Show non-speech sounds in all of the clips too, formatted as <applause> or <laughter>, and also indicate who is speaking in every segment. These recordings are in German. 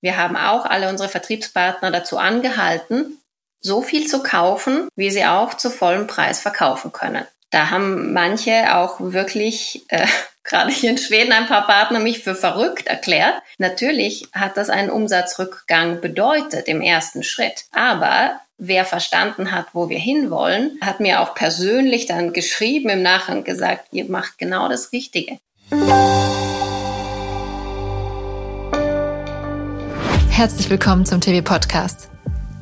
Speaker 1: Wir haben auch alle unsere Vertriebspartner dazu angehalten, so viel zu kaufen, wie sie auch zu vollem Preis verkaufen können. Da haben manche auch wirklich, äh, <laughs> gerade hier in Schweden, ein paar Partner mich für verrückt erklärt. Natürlich hat das einen Umsatzrückgang bedeutet im ersten Schritt. Aber wer verstanden hat, wo wir hinwollen, hat mir auch persönlich dann geschrieben im Nachhinein gesagt, ihr macht genau das Richtige.
Speaker 2: Herzlich willkommen zum TV Podcast.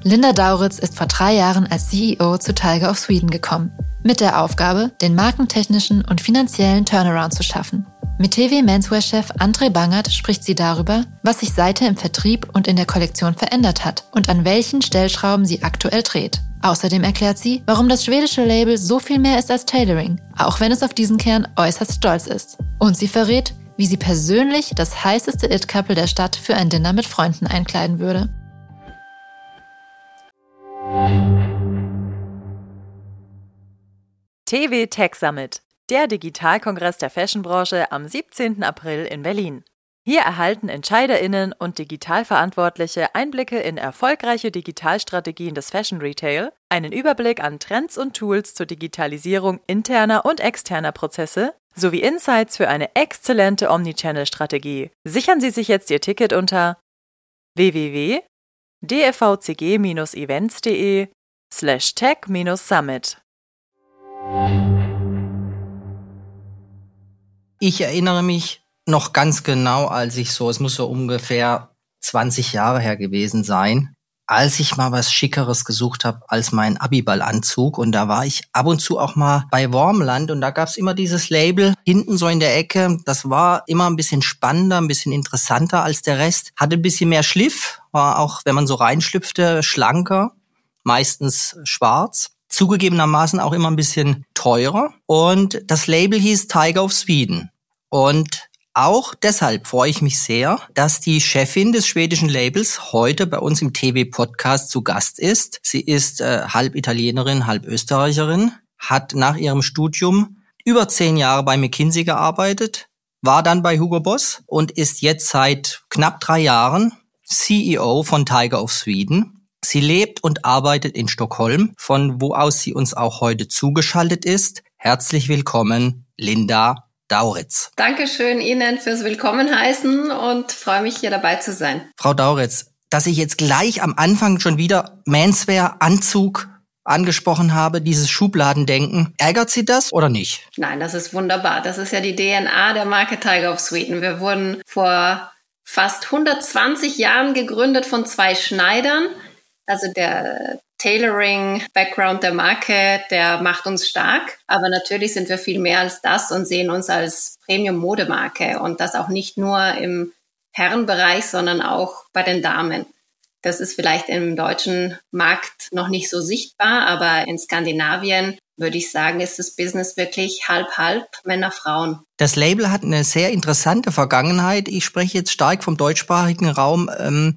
Speaker 2: Linda Dauritz ist vor drei Jahren als CEO zu Tiger of Sweden gekommen, mit der Aufgabe, den markentechnischen und finanziellen Turnaround zu schaffen. Mit TV Menswear-Chef André Bangert spricht sie darüber, was sich seither im Vertrieb und in der Kollektion verändert hat und an welchen Stellschrauben sie aktuell dreht. Außerdem erklärt sie, warum das schwedische Label so viel mehr ist als Tailoring, auch wenn es auf diesen Kern äußerst stolz ist. Und sie verrät, wie sie persönlich das heißeste It-Couple der Stadt für ein Dinner mit Freunden einkleiden würde.
Speaker 3: TV Tech Summit, der Digitalkongress der Fashionbranche am 17. April in Berlin. Hier erhalten EntscheiderInnen und Digitalverantwortliche Einblicke in erfolgreiche Digitalstrategien des Fashion Retail, einen Überblick an Trends und Tools zur Digitalisierung interner und externer Prozesse sowie Insights für eine exzellente Omnichannel-Strategie. Sichern Sie sich jetzt Ihr Ticket unter www.dfvcg-events.de slash tech-summit.
Speaker 4: Ich erinnere mich noch ganz genau, als ich so, es muss so ungefähr 20 Jahre her gewesen sein, als ich mal was Schickeres gesucht habe als mein Abiballanzug. Und da war ich ab und zu auch mal bei Wormland und da gab's immer dieses Label hinten so in der Ecke. Das war immer ein bisschen spannender, ein bisschen interessanter als der Rest. Hatte ein bisschen mehr Schliff, war auch, wenn man so reinschlüpfte, schlanker, meistens schwarz. Zugegebenermaßen auch immer ein bisschen teurer. Und das Label hieß Tiger of Sweden. Und auch deshalb freue ich mich sehr, dass die Chefin des schwedischen Labels heute bei uns im TV-Podcast zu Gast ist. Sie ist äh, halb Italienerin, halb Österreicherin, hat nach ihrem Studium über zehn Jahre bei McKinsey gearbeitet, war dann bei Hugo Boss und ist jetzt seit knapp drei Jahren CEO von Tiger of Sweden. Sie lebt und arbeitet in Stockholm, von wo aus sie uns auch heute zugeschaltet ist. Herzlich willkommen, Linda Dauritz.
Speaker 1: Dankeschön Ihnen fürs Willkommen heißen und freue mich hier dabei zu sein.
Speaker 4: Frau Dauritz, dass ich jetzt gleich am Anfang schon wieder Manswear, Anzug angesprochen habe, dieses Schubladendenken. Ärgert Sie das oder nicht?
Speaker 1: Nein, das ist wunderbar. Das ist ja die DNA der Marke Tiger of Sweden. Wir wurden vor fast 120 Jahren gegründet von zwei Schneidern. Also der Tailoring-Background der Marke, der macht uns stark. Aber natürlich sind wir viel mehr als das und sehen uns als Premium-Modemarke und das auch nicht nur im Herrenbereich, sondern auch bei den Damen. Das ist vielleicht im deutschen Markt noch nicht so sichtbar, aber in Skandinavien würde ich sagen, ist das Business wirklich halb-halb Männer, Frauen.
Speaker 4: Das Label hat eine sehr interessante Vergangenheit. Ich spreche jetzt stark vom deutschsprachigen Raum. Ähm,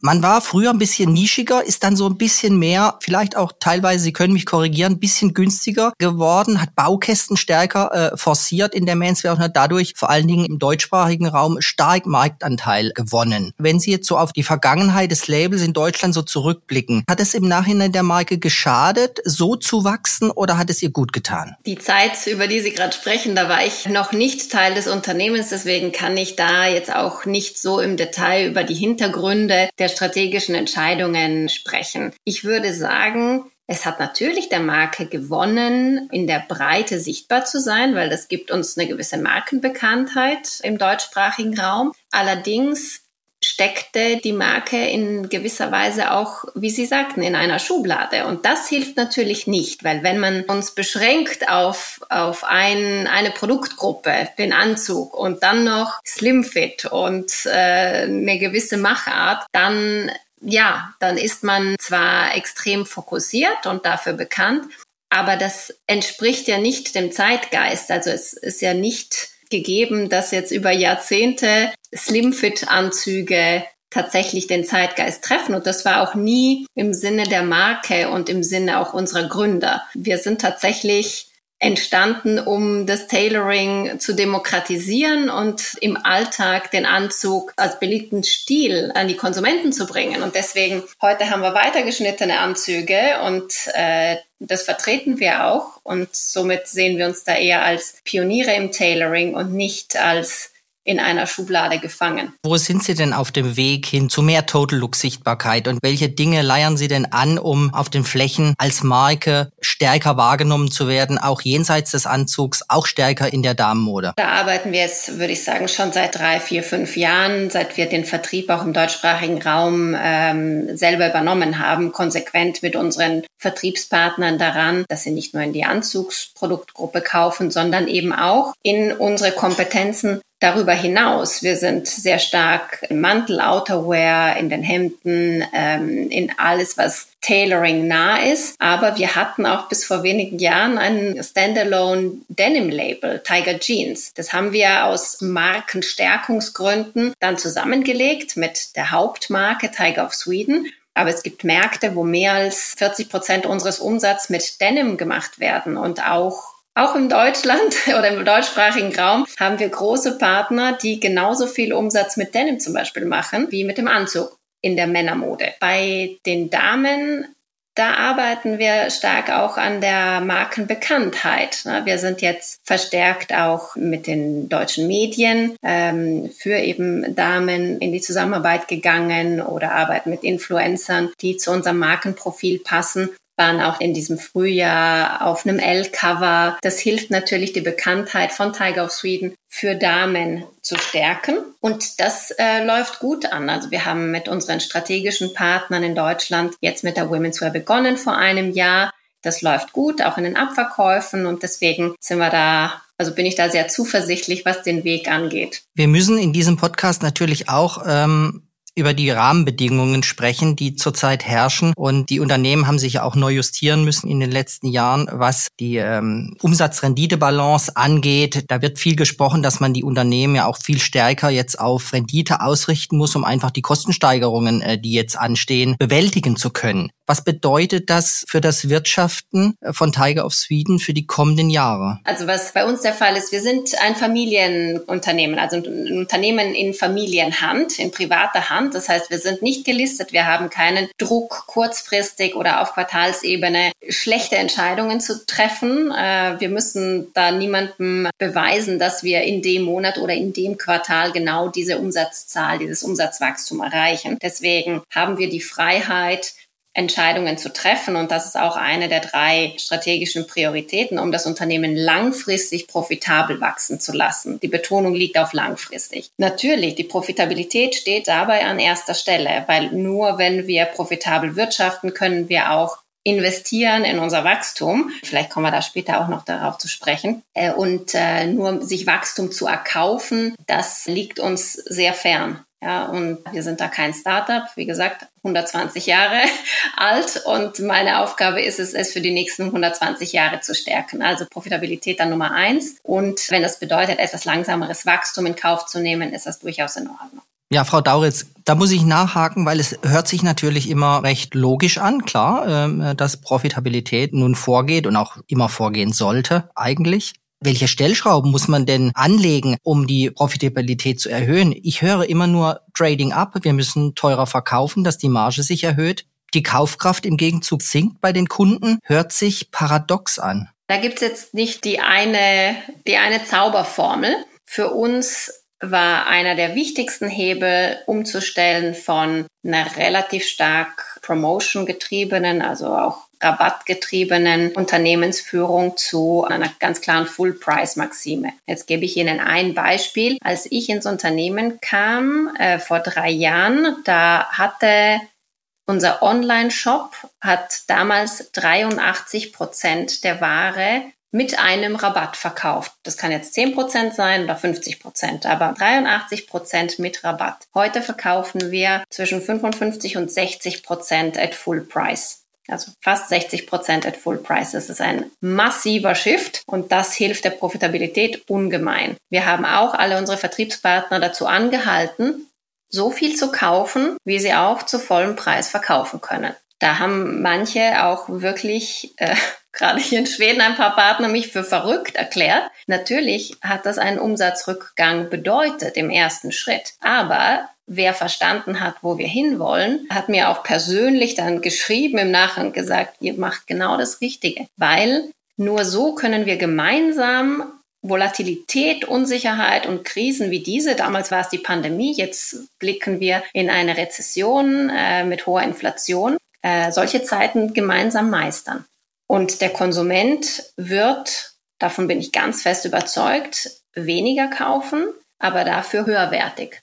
Speaker 4: man war früher ein bisschen nischiger, ist dann so ein bisschen mehr, vielleicht auch teilweise, Sie können mich korrigieren, ein bisschen günstiger geworden, hat Baukästen stärker äh, forciert in der Manswear und hat dadurch vor allen Dingen im deutschsprachigen Raum stark Marktanteil gewonnen. Wenn Sie jetzt so auf die Vergangenheit des Labels in Deutschland so zurückblicken, hat es im Nachhinein der Marke geschadet, so zu wachsen oder hat es ihr gut getan?
Speaker 1: Die Zeit, über die Sie gerade sprechen, da war ich noch nicht Teil des Unternehmens, deswegen kann ich da jetzt auch nicht so im Detail über die Hintergründe der strategischen Entscheidungen sprechen. Ich würde sagen, es hat natürlich der Marke gewonnen, in der Breite sichtbar zu sein, weil das gibt uns eine gewisse Markenbekanntheit im deutschsprachigen Raum. Allerdings steckte die Marke in gewisser Weise auch, wie Sie sagten, in einer Schublade. Und das hilft natürlich nicht, weil wenn man uns beschränkt auf, auf ein, eine Produktgruppe, den Anzug und dann noch Slimfit und äh, eine gewisse Machart, dann ja, dann ist man zwar extrem fokussiert und dafür bekannt, aber das entspricht ja nicht dem Zeitgeist. Also es ist ja nicht gegeben, dass jetzt über Jahrzehnte Slimfit-Anzüge tatsächlich den Zeitgeist treffen. Und das war auch nie im Sinne der Marke und im Sinne auch unserer Gründer. Wir sind tatsächlich entstanden, um das Tailoring zu demokratisieren und im Alltag den Anzug als beliebten Stil an die Konsumenten zu bringen. Und deswegen heute haben wir weitergeschnittene Anzüge und äh, das vertreten wir auch und somit sehen wir uns da eher als Pioniere im Tailoring und nicht als in einer Schublade gefangen.
Speaker 4: Wo sind Sie denn auf dem Weg hin zu mehr Total Look Sichtbarkeit und welche Dinge leiern Sie denn an, um auf den Flächen als Marke stärker wahrgenommen zu werden, auch jenseits des Anzugs, auch stärker in der Damenmode?
Speaker 1: Da arbeiten wir jetzt, würde ich sagen, schon seit drei, vier, fünf Jahren, seit wir den Vertrieb auch im deutschsprachigen Raum ähm, selber übernommen haben, konsequent mit unseren Vertriebspartnern daran, dass sie nicht nur in die Anzugsproduktgruppe kaufen, sondern eben auch in unsere Kompetenzen darüber hinaus. Wir sind sehr stark im Mantel, Outerwear, in den Hemden, ähm, in alles, was Tailoring nah ist. Aber wir hatten auch bis vor wenigen Jahren ein Standalone Denim Label, Tiger Jeans. Das haben wir aus Markenstärkungsgründen dann zusammengelegt mit der Hauptmarke Tiger of Sweden. Aber es gibt Märkte, wo mehr als 40 Prozent unseres Umsatzes mit Denim gemacht werden und auch auch in Deutschland <laughs> oder im deutschsprachigen Raum haben wir große Partner, die genauso viel Umsatz mit Denim zum Beispiel machen wie mit dem Anzug in der Männermode. Bei den Damen da arbeiten wir stark auch an der Markenbekanntheit. Wir sind jetzt verstärkt auch mit den deutschen Medien ähm, für eben Damen in die Zusammenarbeit gegangen oder arbeiten mit Influencern, die zu unserem Markenprofil passen waren auch in diesem Frühjahr auf einem L-Cover. Das hilft natürlich, die Bekanntheit von Tiger of Sweden für Damen zu stärken. Und das äh, läuft gut an. Also wir haben mit unseren strategischen Partnern in Deutschland jetzt mit der Women's Wear begonnen vor einem Jahr. Das läuft gut, auch in den Abverkäufen. Und deswegen sind wir da also bin ich da sehr zuversichtlich, was den Weg angeht.
Speaker 4: Wir müssen in diesem Podcast natürlich auch ähm, über die Rahmenbedingungen sprechen, die zurzeit herrschen. Und die Unternehmen haben sich ja auch neu justieren müssen in den letzten Jahren, was die ähm, Umsatz-Rendite-Balance angeht. Da wird viel gesprochen, dass man die Unternehmen ja auch viel stärker jetzt auf Rendite ausrichten muss, um einfach die Kostensteigerungen, äh, die jetzt anstehen, bewältigen zu können. Was bedeutet das für das Wirtschaften von Tiger of Sweden für die kommenden Jahre?
Speaker 1: Also was bei uns der Fall ist, wir sind ein Familienunternehmen, also ein Unternehmen in Familienhand, in privater Hand. Das heißt, wir sind nicht gelistet, wir haben keinen Druck, kurzfristig oder auf Quartalsebene schlechte Entscheidungen zu treffen. Äh, wir müssen da niemandem beweisen, dass wir in dem Monat oder in dem Quartal genau diese Umsatzzahl, dieses Umsatzwachstum erreichen. Deswegen haben wir die Freiheit, Entscheidungen zu treffen. Und das ist auch eine der drei strategischen Prioritäten, um das Unternehmen langfristig profitabel wachsen zu lassen. Die Betonung liegt auf langfristig. Natürlich, die Profitabilität steht dabei an erster Stelle, weil nur wenn wir profitabel wirtschaften, können wir auch investieren in unser Wachstum. Vielleicht kommen wir da später auch noch darauf zu sprechen. Äh, und äh, nur sich Wachstum zu erkaufen, das liegt uns sehr fern. Ja, und wir sind da kein Startup, wie gesagt, 120 Jahre <laughs> alt und meine Aufgabe ist es, es für die nächsten 120 Jahre zu stärken. Also Profitabilität dann Nummer eins. Und wenn das bedeutet, etwas langsameres Wachstum in Kauf zu nehmen, ist das durchaus in Ordnung.
Speaker 4: Ja, Frau Dauritz, da muss ich nachhaken, weil es hört sich natürlich immer recht logisch an, klar, ähm, dass Profitabilität nun vorgeht und auch immer vorgehen sollte, eigentlich. Welche Stellschrauben muss man denn anlegen, um die Profitabilität zu erhöhen? Ich höre immer nur Trading up, wir müssen teurer verkaufen, dass die Marge sich erhöht. Die Kaufkraft im Gegenzug sinkt bei den Kunden, hört sich paradox an.
Speaker 1: Da gibt's jetzt nicht die eine, die eine Zauberformel. Für uns war einer der wichtigsten Hebel umzustellen von einer relativ stark Promotion getriebenen, also auch rabattgetriebenen Unternehmensführung zu einer ganz klaren Full-Price-Maxime. Jetzt gebe ich Ihnen ein Beispiel. Als ich ins Unternehmen kam äh, vor drei Jahren, da hatte unser Online-Shop hat damals 83 Prozent der Ware mit einem Rabatt verkauft. Das kann jetzt 10% sein oder 50%, aber 83% mit Rabatt. Heute verkaufen wir zwischen 55 und 60% at Full Price. Also fast 60 Prozent at Full Price. Das ist ein massiver Shift und das hilft der Profitabilität ungemein. Wir haben auch alle unsere Vertriebspartner dazu angehalten, so viel zu kaufen, wie sie auch zu vollem Preis verkaufen können. Da haben manche auch wirklich, äh, <laughs> gerade hier in Schweden, ein paar Partner mich für verrückt erklärt. Natürlich hat das einen Umsatzrückgang bedeutet im ersten Schritt. Aber wer verstanden hat, wo wir hinwollen, hat mir auch persönlich dann geschrieben im Nachhinein gesagt, ihr macht genau das Richtige, weil nur so können wir gemeinsam Volatilität, Unsicherheit und Krisen wie diese, damals war es die Pandemie, jetzt blicken wir in eine Rezession äh, mit hoher Inflation, äh, solche Zeiten gemeinsam meistern. Und der Konsument wird, davon bin ich ganz fest überzeugt, weniger kaufen, aber dafür höherwertig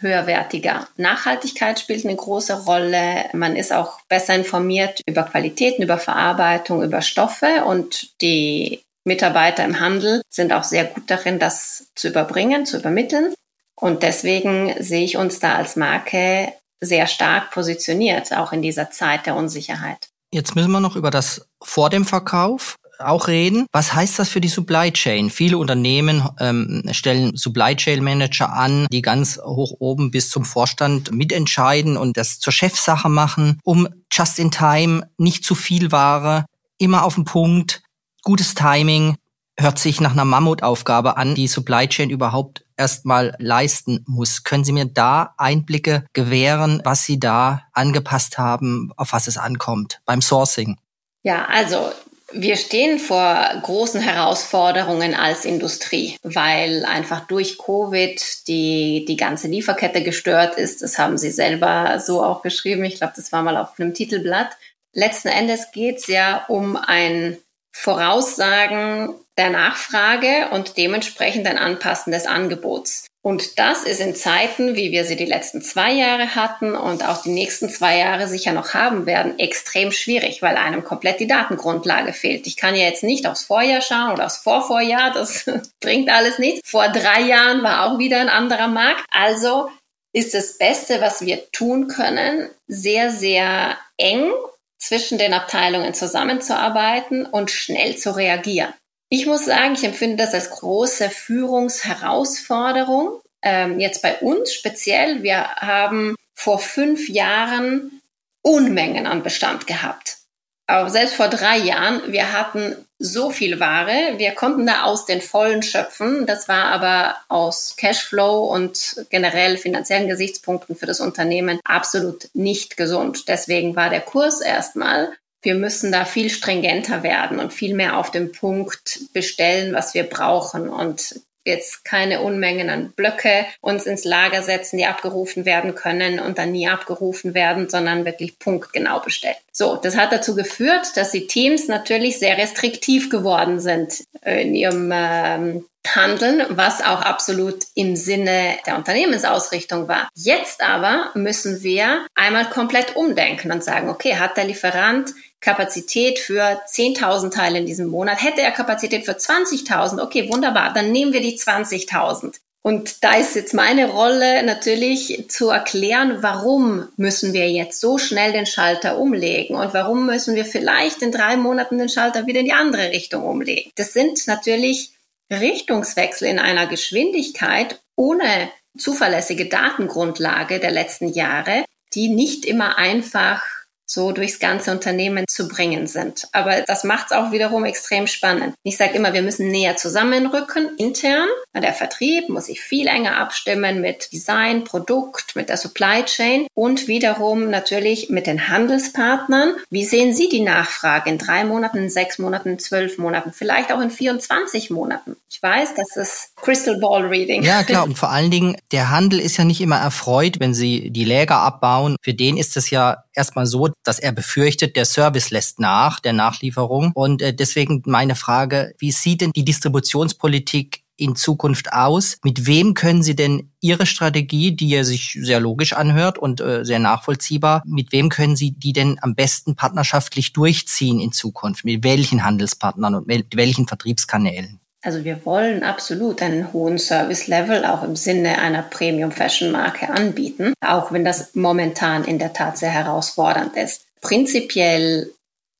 Speaker 1: höherwertiger. Nachhaltigkeit spielt eine große Rolle. Man ist auch besser informiert über Qualitäten, über Verarbeitung, über Stoffe und die Mitarbeiter im Handel sind auch sehr gut darin, das zu überbringen, zu übermitteln. Und deswegen sehe ich uns da als Marke sehr stark positioniert, auch in dieser Zeit der Unsicherheit.
Speaker 4: Jetzt müssen wir noch über das vor dem Verkauf auch reden. Was heißt das für die Supply Chain? Viele Unternehmen ähm, stellen Supply Chain Manager an, die ganz hoch oben bis zum Vorstand mitentscheiden und das zur Chefsache machen, um just in time, nicht zu viel Ware, immer auf den Punkt, gutes Timing, hört sich nach einer Mammutaufgabe an, die Supply Chain überhaupt erstmal leisten muss. Können Sie mir da Einblicke gewähren, was Sie da angepasst haben, auf was es ankommt beim Sourcing?
Speaker 1: Ja, also wir stehen vor großen Herausforderungen als Industrie, weil einfach durch Covid die, die ganze Lieferkette gestört ist. Das haben Sie selber so auch geschrieben. Ich glaube, das war mal auf einem Titelblatt. Letzten Endes geht es ja um ein Voraussagen der Nachfrage und dementsprechend ein Anpassen des Angebots. Und das ist in Zeiten, wie wir sie die letzten zwei Jahre hatten und auch die nächsten zwei Jahre sicher noch haben werden, extrem schwierig, weil einem komplett die Datengrundlage fehlt. Ich kann ja jetzt nicht aufs Vorjahr schauen oder aufs Vorvorjahr, das <laughs> bringt alles nichts. Vor drei Jahren war auch wieder ein anderer Markt. Also ist das Beste, was wir tun können, sehr, sehr eng zwischen den Abteilungen zusammenzuarbeiten und schnell zu reagieren. Ich muss sagen, ich empfinde das als große Führungsherausforderung. Ähm, jetzt bei uns speziell, wir haben vor fünf Jahren Unmengen an Bestand gehabt. Aber selbst vor drei Jahren, wir hatten so viel Ware, wir konnten da aus den Vollen schöpfen. Das war aber aus Cashflow und generell finanziellen Gesichtspunkten für das Unternehmen absolut nicht gesund. Deswegen war der Kurs erstmal wir müssen da viel stringenter werden und viel mehr auf den Punkt bestellen, was wir brauchen und jetzt keine Unmengen an Blöcke uns ins Lager setzen, die abgerufen werden können und dann nie abgerufen werden, sondern wirklich punktgenau bestellen. So, das hat dazu geführt, dass die Teams natürlich sehr restriktiv geworden sind in ihrem ähm, Handeln, was auch absolut im Sinne der Unternehmensausrichtung war. Jetzt aber müssen wir einmal komplett umdenken und sagen, okay, hat der Lieferant Kapazität für 10.000 Teile in diesem Monat. Hätte er Kapazität für 20.000, okay, wunderbar, dann nehmen wir die 20.000. Und da ist jetzt meine Rolle natürlich zu erklären, warum müssen wir jetzt so schnell den Schalter umlegen und warum müssen wir vielleicht in drei Monaten den Schalter wieder in die andere Richtung umlegen. Das sind natürlich Richtungswechsel in einer Geschwindigkeit ohne zuverlässige Datengrundlage der letzten Jahre, die nicht immer einfach so durchs ganze Unternehmen zu bringen sind. Aber das macht es auch wiederum extrem spannend. Ich sage immer, wir müssen näher zusammenrücken, intern. Der Vertrieb muss sich viel enger abstimmen mit Design, Produkt, mit der Supply Chain und wiederum natürlich mit den Handelspartnern. Wie sehen Sie die Nachfrage in drei Monaten, in sechs Monaten, in zwölf Monaten, vielleicht auch in 24 Monaten? Ich weiß, das ist Crystal Ball Reading.
Speaker 4: Ja, klar. <laughs> Und vor allen Dingen, der Handel ist ja nicht immer erfreut, wenn Sie die Läger abbauen. Für den ist es ja erstmal so, dass er befürchtet, der Service lässt nach, der Nachlieferung. Und äh, deswegen meine Frage, wie sieht denn die Distributionspolitik in Zukunft aus? Mit wem können Sie denn Ihre Strategie, die ja sich sehr logisch anhört und äh, sehr nachvollziehbar, mit wem können Sie die denn am besten partnerschaftlich durchziehen in Zukunft? Mit welchen Handelspartnern und mit welchen Vertriebskanälen?
Speaker 1: Also wir wollen absolut einen hohen Service-Level auch im Sinne einer Premium-Fashion-Marke anbieten, auch wenn das momentan in der Tat sehr herausfordernd ist. Prinzipiell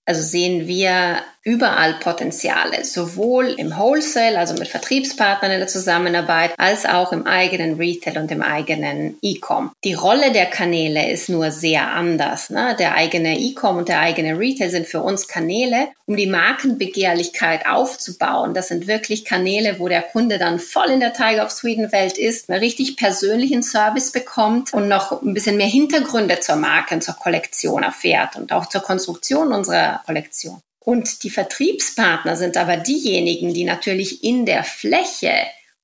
Speaker 1: also sehen wir überall Potenziale, sowohl im Wholesale, also mit Vertriebspartnern in der Zusammenarbeit, als auch im eigenen Retail und im eigenen E-Com. Die Rolle der Kanäle ist nur sehr anders. Ne? Der eigene E-Com und der eigene Retail sind für uns Kanäle, um die Markenbegehrlichkeit aufzubauen. Das sind wirklich Kanäle, wo der Kunde dann voll in der Tiger of Sweden Welt ist, einen richtig persönlichen Service bekommt und noch ein bisschen mehr Hintergründe zur Marke und zur Kollektion erfährt und auch zur Konstruktion unserer Kollektion. Und die Vertriebspartner sind aber diejenigen, die natürlich in der Fläche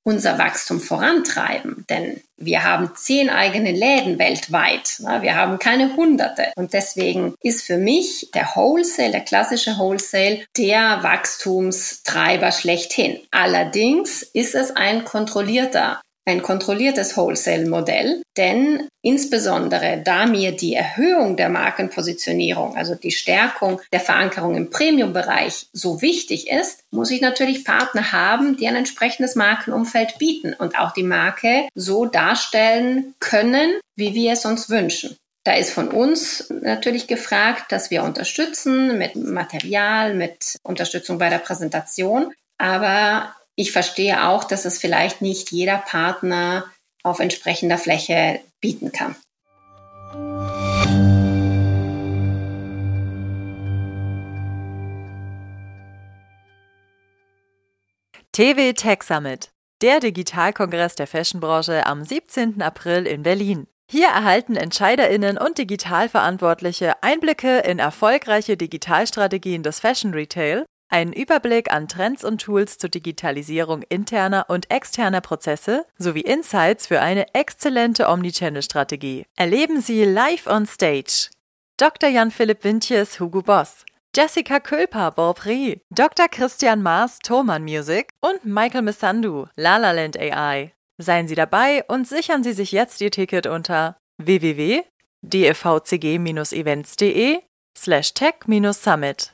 Speaker 1: unser Wachstum vorantreiben. Denn wir haben zehn eigene Läden weltweit. Wir haben keine hunderte. Und deswegen ist für mich der Wholesale, der klassische Wholesale, der Wachstumstreiber schlechthin. Allerdings ist es ein kontrollierter ein kontrolliertes Wholesale-Modell, denn insbesondere da mir die Erhöhung der Markenpositionierung, also die Stärkung der Verankerung im Premium-Bereich so wichtig ist, muss ich natürlich Partner haben, die ein entsprechendes Markenumfeld bieten und auch die Marke so darstellen können, wie wir es uns wünschen. Da ist von uns natürlich gefragt, dass wir unterstützen mit Material, mit Unterstützung bei der Präsentation. Aber ich verstehe auch, dass es vielleicht nicht jeder Partner auf entsprechender Fläche bieten kann.
Speaker 3: TV Tech Summit, der Digitalkongress der Fashionbranche am 17. April in Berlin. Hier erhalten Entscheiderinnen und Digitalverantwortliche Einblicke in erfolgreiche Digitalstrategien des Fashion Retail einen Überblick an Trends und Tools zur Digitalisierung interner und externer Prozesse sowie Insights für eine exzellente Omnichannel-Strategie. Erleben Sie live on stage Dr. Jan-Philipp Wintjes, Hugo Boss, Jessica Külper, Borprix, Dr. Christian Maas, Thoman Music und Michael Missandu, Lalaland AI. Seien Sie dabei und sichern Sie sich jetzt Ihr Ticket unter www.dfvcg-events.de slash tech-summit.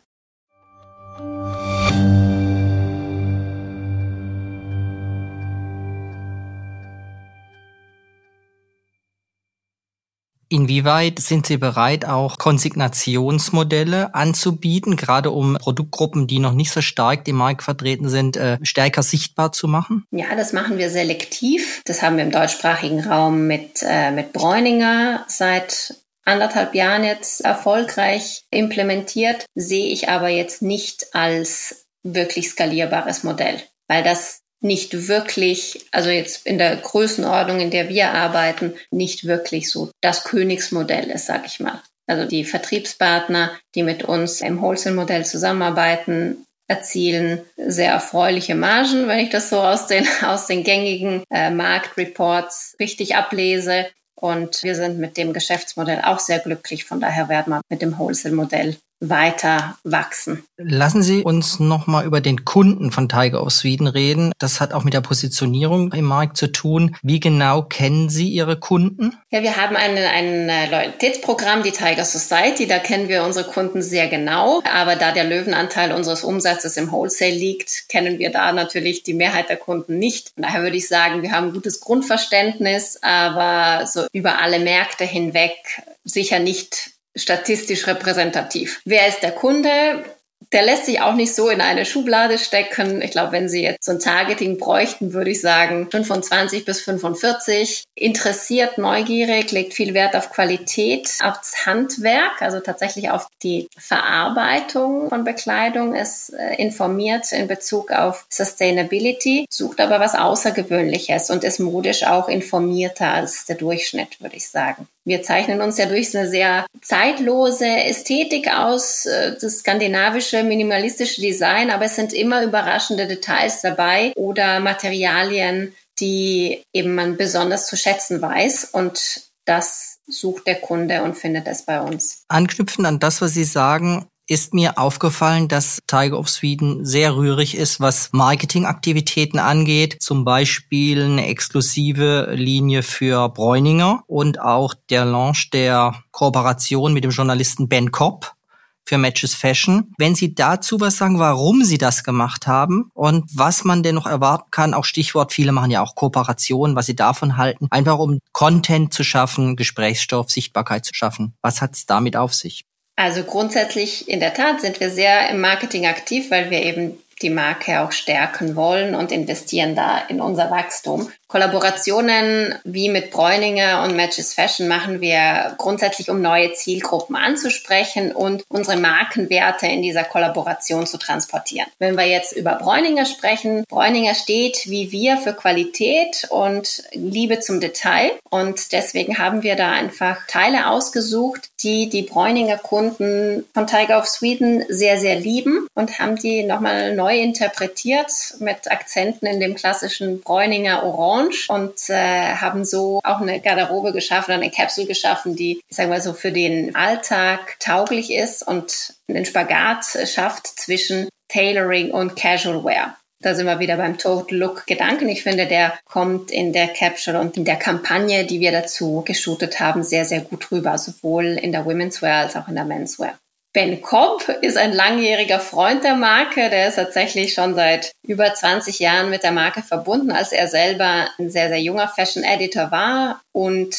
Speaker 4: Inwieweit sind Sie bereit, auch Konsignationsmodelle anzubieten, gerade um Produktgruppen, die noch nicht so stark im Markt vertreten sind, äh, stärker sichtbar zu machen?
Speaker 1: Ja, das machen wir selektiv. Das haben wir im deutschsprachigen Raum mit, äh, mit Bräuninger seit anderthalb Jahren jetzt erfolgreich implementiert, sehe ich aber jetzt nicht als wirklich skalierbares Modell, weil das nicht wirklich, also jetzt in der Größenordnung, in der wir arbeiten, nicht wirklich so das Königsmodell ist, sag ich mal. Also die Vertriebspartner, die mit uns im Wholesale-Modell zusammenarbeiten, erzielen sehr erfreuliche Margen, wenn ich das so aus den, <laughs> aus den gängigen äh, Marktreports richtig ablese. Und wir sind mit dem Geschäftsmodell auch sehr glücklich. Von daher werden wir mit dem Wholesale-Modell weiter wachsen.
Speaker 4: Lassen Sie uns noch mal über den Kunden von Tiger of Sweden reden. Das hat auch mit der Positionierung im Markt zu tun. Wie genau kennen Sie Ihre Kunden?
Speaker 1: Ja, wir haben ein, ein Loyalitätsprogramm, die Tiger Society. Da kennen wir unsere Kunden sehr genau. Aber da der Löwenanteil unseres Umsatzes im Wholesale liegt, kennen wir da natürlich die Mehrheit der Kunden nicht. Daher würde ich sagen, wir haben ein gutes Grundverständnis, aber so über alle Märkte hinweg sicher nicht statistisch repräsentativ. Wer ist der Kunde? Der lässt sich auch nicht so in eine Schublade stecken. Ich glaube, wenn Sie jetzt so ein Targeting bräuchten, würde ich sagen 25 bis 45. Interessiert, neugierig, legt viel Wert auf Qualität, aufs Handwerk, also tatsächlich auf die Verarbeitung von Bekleidung, ist äh, informiert in Bezug auf Sustainability, sucht aber was Außergewöhnliches und ist modisch auch informierter als der Durchschnitt, würde ich sagen. Wir zeichnen uns ja durch eine sehr zeitlose Ästhetik aus, äh, das skandinavische minimalistische Design, aber es sind immer überraschende Details dabei oder Materialien, die eben man besonders zu schätzen weiß und das sucht der Kunde und findet es bei uns.
Speaker 4: Anknüpfen an das, was Sie sagen, ist mir aufgefallen, dass Tiger of Sweden sehr rührig ist, was Marketingaktivitäten angeht. Zum Beispiel eine exklusive Linie für Bräuninger und auch der Launch der Kooperation mit dem Journalisten Ben Kopp für Matches Fashion. Wenn Sie dazu was sagen, warum Sie das gemacht haben und was man denn noch erwarten kann, auch Stichwort, viele machen ja auch Kooperationen, was Sie davon halten, einfach um Content zu schaffen, Gesprächsstoff, Sichtbarkeit zu schaffen. Was hat es damit auf sich?
Speaker 1: Also grundsätzlich in der Tat sind wir sehr im Marketing aktiv, weil wir eben die Marke auch stärken wollen und investieren da in unser Wachstum. Kollaborationen wie mit Bräuninger und Matches Fashion machen wir grundsätzlich, um neue Zielgruppen anzusprechen und unsere Markenwerte in dieser Kollaboration zu transportieren. Wenn wir jetzt über Bräuninger sprechen, Bräuninger steht wie wir für Qualität und Liebe zum Detail und deswegen haben wir da einfach Teile ausgesucht, die die Bräuninger Kunden von Tiger of Sweden sehr, sehr lieben und haben die nochmal neu interpretiert mit Akzenten in dem klassischen Bräuninger Orange Lounge und äh, haben so auch eine Garderobe geschaffen, eine Kapsel geschaffen, die, ich sage mal so, für den Alltag tauglich ist und den Spagat schafft zwischen Tailoring und Casual Wear. Da sind wir wieder beim Total Look Gedanken. Ich finde, der kommt in der Capsule und in der Kampagne, die wir dazu geshootet haben, sehr, sehr gut rüber, sowohl in der Women's Wear als auch in der Men's Wear. Ben Kopp ist ein langjähriger Freund der Marke. Der ist tatsächlich schon seit über 20 Jahren mit der Marke verbunden, als er selber ein sehr, sehr junger Fashion Editor war. Und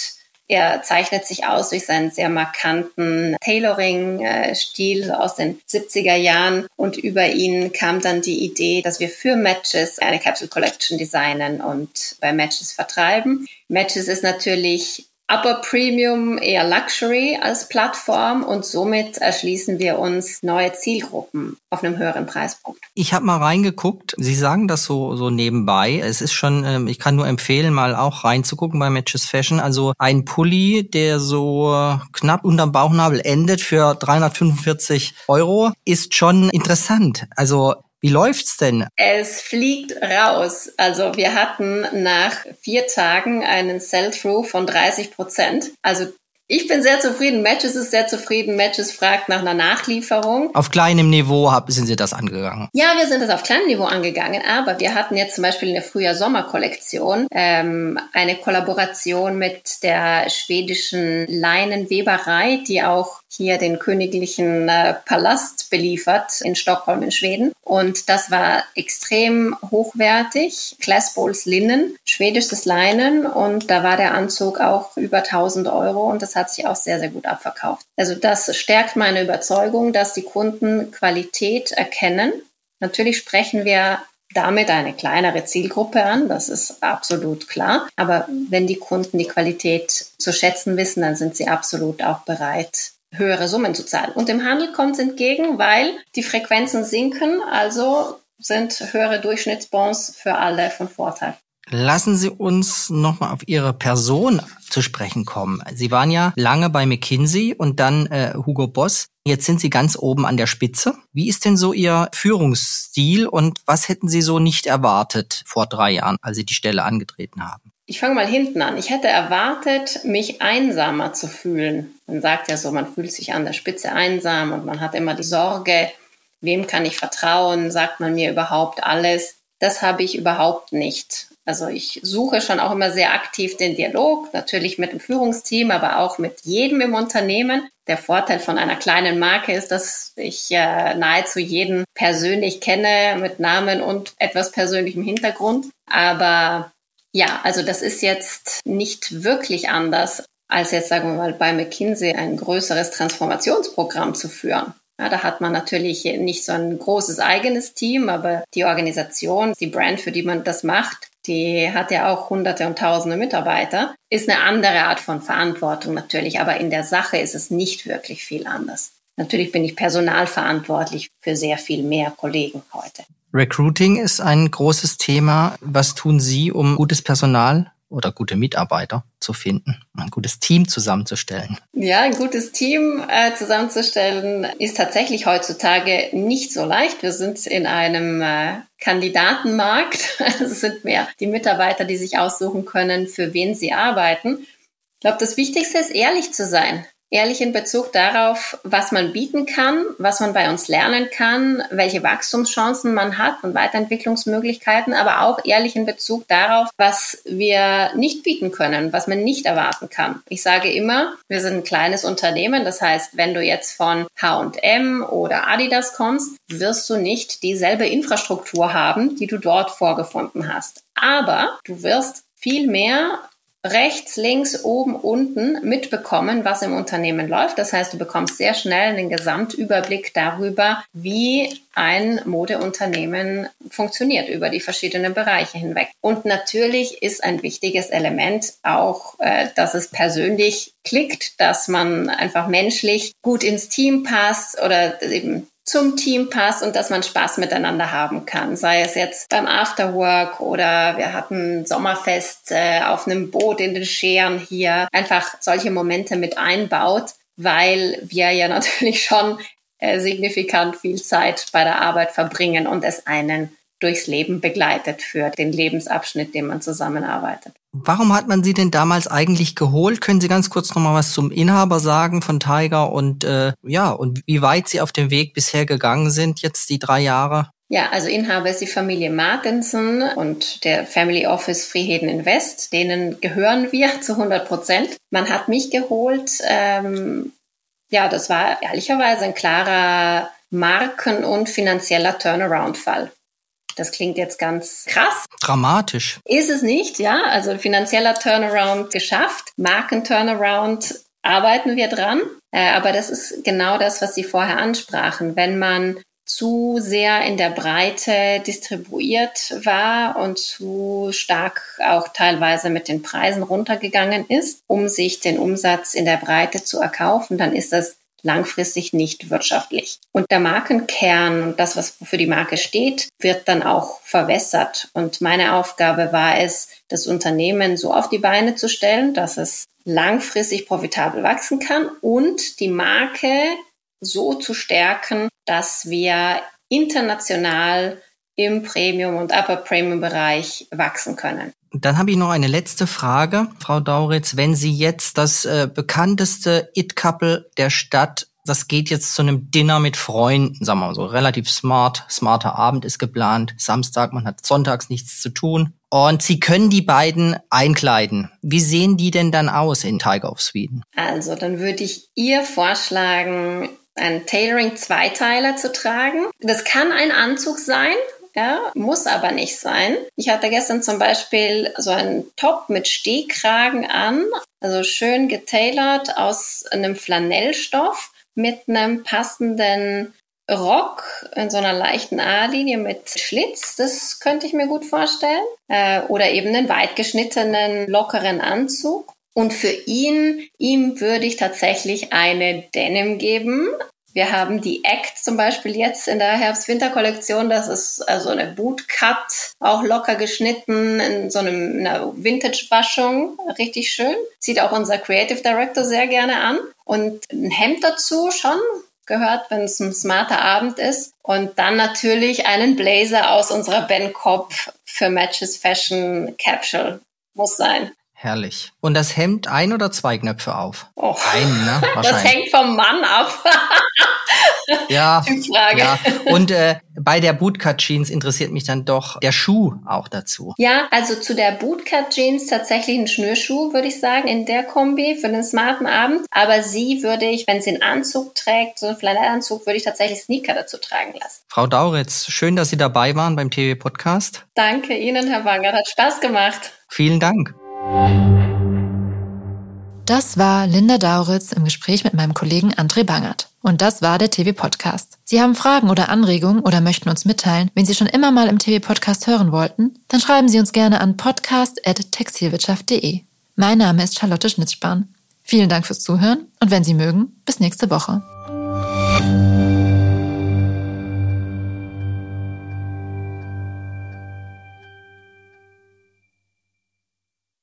Speaker 1: er zeichnet sich aus durch seinen sehr markanten Tailoring-Stil aus den 70er Jahren. Und über ihn kam dann die Idee, dass wir für Matches eine Capsule Collection designen und bei Matches vertreiben. Matches ist natürlich Upper Premium eher Luxury als Plattform und somit erschließen wir uns neue Zielgruppen auf einem höheren Preispunkt.
Speaker 4: Ich habe mal reingeguckt. Sie sagen das so so nebenbei. Es ist schon, ähm, ich kann nur empfehlen, mal auch reinzugucken bei Matches Fashion. Also ein Pulli, der so knapp unterm Bauchnabel endet für 345 Euro, ist schon interessant. Also wie läuft's denn?
Speaker 1: Es fliegt raus. Also wir hatten nach vier Tagen einen Sell-Through von 30 Prozent. Also ich bin sehr zufrieden. Matches ist sehr zufrieden. Matches fragt nach einer Nachlieferung.
Speaker 4: Auf kleinem Niveau sind Sie das angegangen?
Speaker 1: Ja, wir sind das auf kleinem Niveau angegangen. Aber wir hatten jetzt zum Beispiel in der Frühjahr-Sommer-Kollektion ähm, eine Kollaboration mit der schwedischen Leinenweberei, die auch hier den königlichen äh, Palast beliefert in Stockholm in Schweden. Und das war extrem hochwertig. Class Bowls Linnen, schwedisches Leinen. Und da war der Anzug auch über 1000 Euro. Und das hat sich auch sehr, sehr gut abverkauft. Also das stärkt meine Überzeugung, dass die Kunden Qualität erkennen. Natürlich sprechen wir damit eine kleinere Zielgruppe an, das ist absolut klar. Aber wenn die Kunden die Qualität zu schätzen wissen, dann sind sie absolut auch bereit, höhere Summen zu zahlen. Und im Handel kommt es entgegen, weil die Frequenzen sinken, also sind höhere Durchschnittsbonds für alle von Vorteil.
Speaker 4: Lassen Sie uns nochmal auf Ihre Person zu sprechen kommen. Sie waren ja lange bei McKinsey und dann äh, Hugo Boss. Jetzt sind Sie ganz oben an der Spitze. Wie ist denn so Ihr Führungsstil und was hätten Sie so nicht erwartet vor drei Jahren, als Sie die Stelle angetreten haben?
Speaker 1: Ich fange mal hinten an. Ich hätte erwartet, mich einsamer zu fühlen. Man sagt ja so, man fühlt sich an der Spitze einsam und man hat immer die Sorge, wem kann ich vertrauen? Sagt man mir überhaupt alles? Das habe ich überhaupt nicht. Also ich suche schon auch immer sehr aktiv den Dialog, natürlich mit dem Führungsteam, aber auch mit jedem im Unternehmen. Der Vorteil von einer kleinen Marke ist, dass ich äh, nahezu jeden persönlich kenne mit Namen und etwas persönlichem Hintergrund. Aber ja, also das ist jetzt nicht wirklich anders, als jetzt sagen wir mal bei McKinsey ein größeres Transformationsprogramm zu führen. Ja, da hat man natürlich nicht so ein großes eigenes Team, aber die Organisation, die Brand, für die man das macht, die hat ja auch hunderte und tausende Mitarbeiter, ist eine andere Art von Verantwortung natürlich, aber in der Sache ist es nicht wirklich viel anders. Natürlich bin ich personalverantwortlich für sehr viel mehr Kollegen heute.
Speaker 4: Recruiting ist ein großes Thema. Was tun Sie, um gutes Personal oder gute Mitarbeiter zu finden, ein gutes Team zusammenzustellen?
Speaker 1: Ja, ein gutes Team äh, zusammenzustellen ist tatsächlich heutzutage nicht so leicht. Wir sind in einem äh, Kandidatenmarkt. <laughs> es sind mehr die Mitarbeiter, die sich aussuchen können, für wen sie arbeiten. Ich glaube, das Wichtigste ist, ehrlich zu sein ehrlich in Bezug darauf, was man bieten kann, was man bei uns lernen kann, welche Wachstumschancen man hat und Weiterentwicklungsmöglichkeiten, aber auch ehrlich in Bezug darauf, was wir nicht bieten können, was man nicht erwarten kann. Ich sage immer, wir sind ein kleines Unternehmen, das heißt, wenn du jetzt von H&M oder Adidas kommst, wirst du nicht dieselbe Infrastruktur haben, die du dort vorgefunden hast. Aber du wirst viel mehr rechts, links, oben, unten mitbekommen, was im Unternehmen läuft. Das heißt, du bekommst sehr schnell einen Gesamtüberblick darüber, wie ein Modeunternehmen funktioniert über die verschiedenen Bereiche hinweg. Und natürlich ist ein wichtiges Element auch, äh, dass es persönlich klickt, dass man einfach menschlich gut ins Team passt oder eben zum Team passt und dass man Spaß miteinander haben kann. Sei es jetzt beim Afterwork oder wir hatten Sommerfest äh, auf einem Boot in den Scheren hier. Einfach solche Momente mit einbaut, weil wir ja <laughs> natürlich schon äh, signifikant viel Zeit bei der Arbeit verbringen und es einen durchs Leben begleitet für den Lebensabschnitt, den man zusammenarbeitet.
Speaker 4: Warum hat man sie denn damals eigentlich geholt? Können Sie ganz kurz noch mal was zum Inhaber sagen von Tiger und äh, ja und wie weit Sie auf dem Weg bisher gegangen sind jetzt die drei Jahre?
Speaker 1: Ja, also Inhaber ist die Familie Martinson und der Family Office Freeheden Invest. Denen gehören wir <laughs> zu 100 Prozent. Man hat mich geholt. Ähm, ja, das war ehrlicherweise ein klarer Marken- und finanzieller Turnaround-Fall. Das klingt jetzt ganz krass.
Speaker 4: Dramatisch.
Speaker 1: Ist es nicht, ja. Also finanzieller Turnaround geschafft, Marken-Turnaround arbeiten wir dran. Äh, aber das ist genau das, was Sie vorher ansprachen. Wenn man zu sehr in der Breite distribuiert war und zu stark auch teilweise mit den Preisen runtergegangen ist, um sich den Umsatz in der Breite zu erkaufen, dann ist das langfristig nicht wirtschaftlich. Und der Markenkern und das, was für die Marke steht, wird dann auch verwässert. Und meine Aufgabe war es, das Unternehmen so auf die Beine zu stellen, dass es langfristig profitabel wachsen kann und die Marke so zu stärken, dass wir international im Premium- und Upper-Premium-Bereich wachsen können.
Speaker 4: Dann habe ich noch eine letzte Frage, Frau Dauritz. Wenn Sie jetzt das äh, bekannteste It-Couple der Stadt, das geht jetzt zu einem Dinner mit Freunden, sagen wir mal so, relativ smart, smarter Abend ist geplant, Samstag, man hat sonntags nichts zu tun. Und Sie können die beiden einkleiden. Wie sehen die denn dann aus in Tiger of Sweden?
Speaker 1: Also, dann würde ich ihr vorschlagen, einen Tailoring-Zweiteiler zu tragen. Das kann ein Anzug sein, ja, muss aber nicht sein. Ich hatte gestern zum Beispiel so einen Top mit Stehkragen an, also schön getailert aus einem Flanellstoff mit einem passenden Rock in so einer leichten A-Linie mit Schlitz, das könnte ich mir gut vorstellen. Äh, oder eben einen weit geschnittenen, lockeren Anzug. Und für ihn, ihm würde ich tatsächlich eine Denim geben, wir haben die Act zum Beispiel jetzt in der Herbst-Winter-Kollektion. Das ist also eine Bootcut, auch locker geschnitten in so einem, einer Vintage-Waschung. Richtig schön. Zieht auch unser Creative Director sehr gerne an. Und ein Hemd dazu schon gehört, wenn es ein smarter Abend ist. Und dann natürlich einen Blazer aus unserer Ben Cobb für Matches Fashion Capsule. Muss sein.
Speaker 4: Herrlich. Und das Hemd ein oder zwei Knöpfe auf?
Speaker 1: Oh.
Speaker 4: Ein, ne? <laughs>
Speaker 1: Das hängt vom Mann ab. <laughs>
Speaker 4: ja, ja. Und äh, bei der Bootcut Jeans interessiert mich dann doch der Schuh auch dazu.
Speaker 1: Ja, also zu der Bootcut Jeans tatsächlich ein Schnürschuh, würde ich sagen, in der Kombi für den smarten Abend. Aber sie würde ich, wenn sie einen Anzug trägt, so einen Flanellanzug, würde ich tatsächlich Sneaker dazu tragen lassen.
Speaker 4: Frau Dauritz, schön, dass Sie dabei waren beim TV Podcast.
Speaker 1: Danke Ihnen, Herr Wanger. Hat Spaß gemacht.
Speaker 4: Vielen Dank.
Speaker 2: Das war Linda Dauritz im Gespräch mit meinem Kollegen André Bangert. Und das war der TV-Podcast. Sie haben Fragen oder Anregungen oder möchten uns mitteilen, wen Sie schon immer mal im TV-Podcast hören wollten? Dann schreiben Sie uns gerne an podcast.textilwirtschaft.de. Mein Name ist Charlotte Schnitzspahn. Vielen Dank fürs Zuhören und wenn Sie mögen, bis nächste Woche.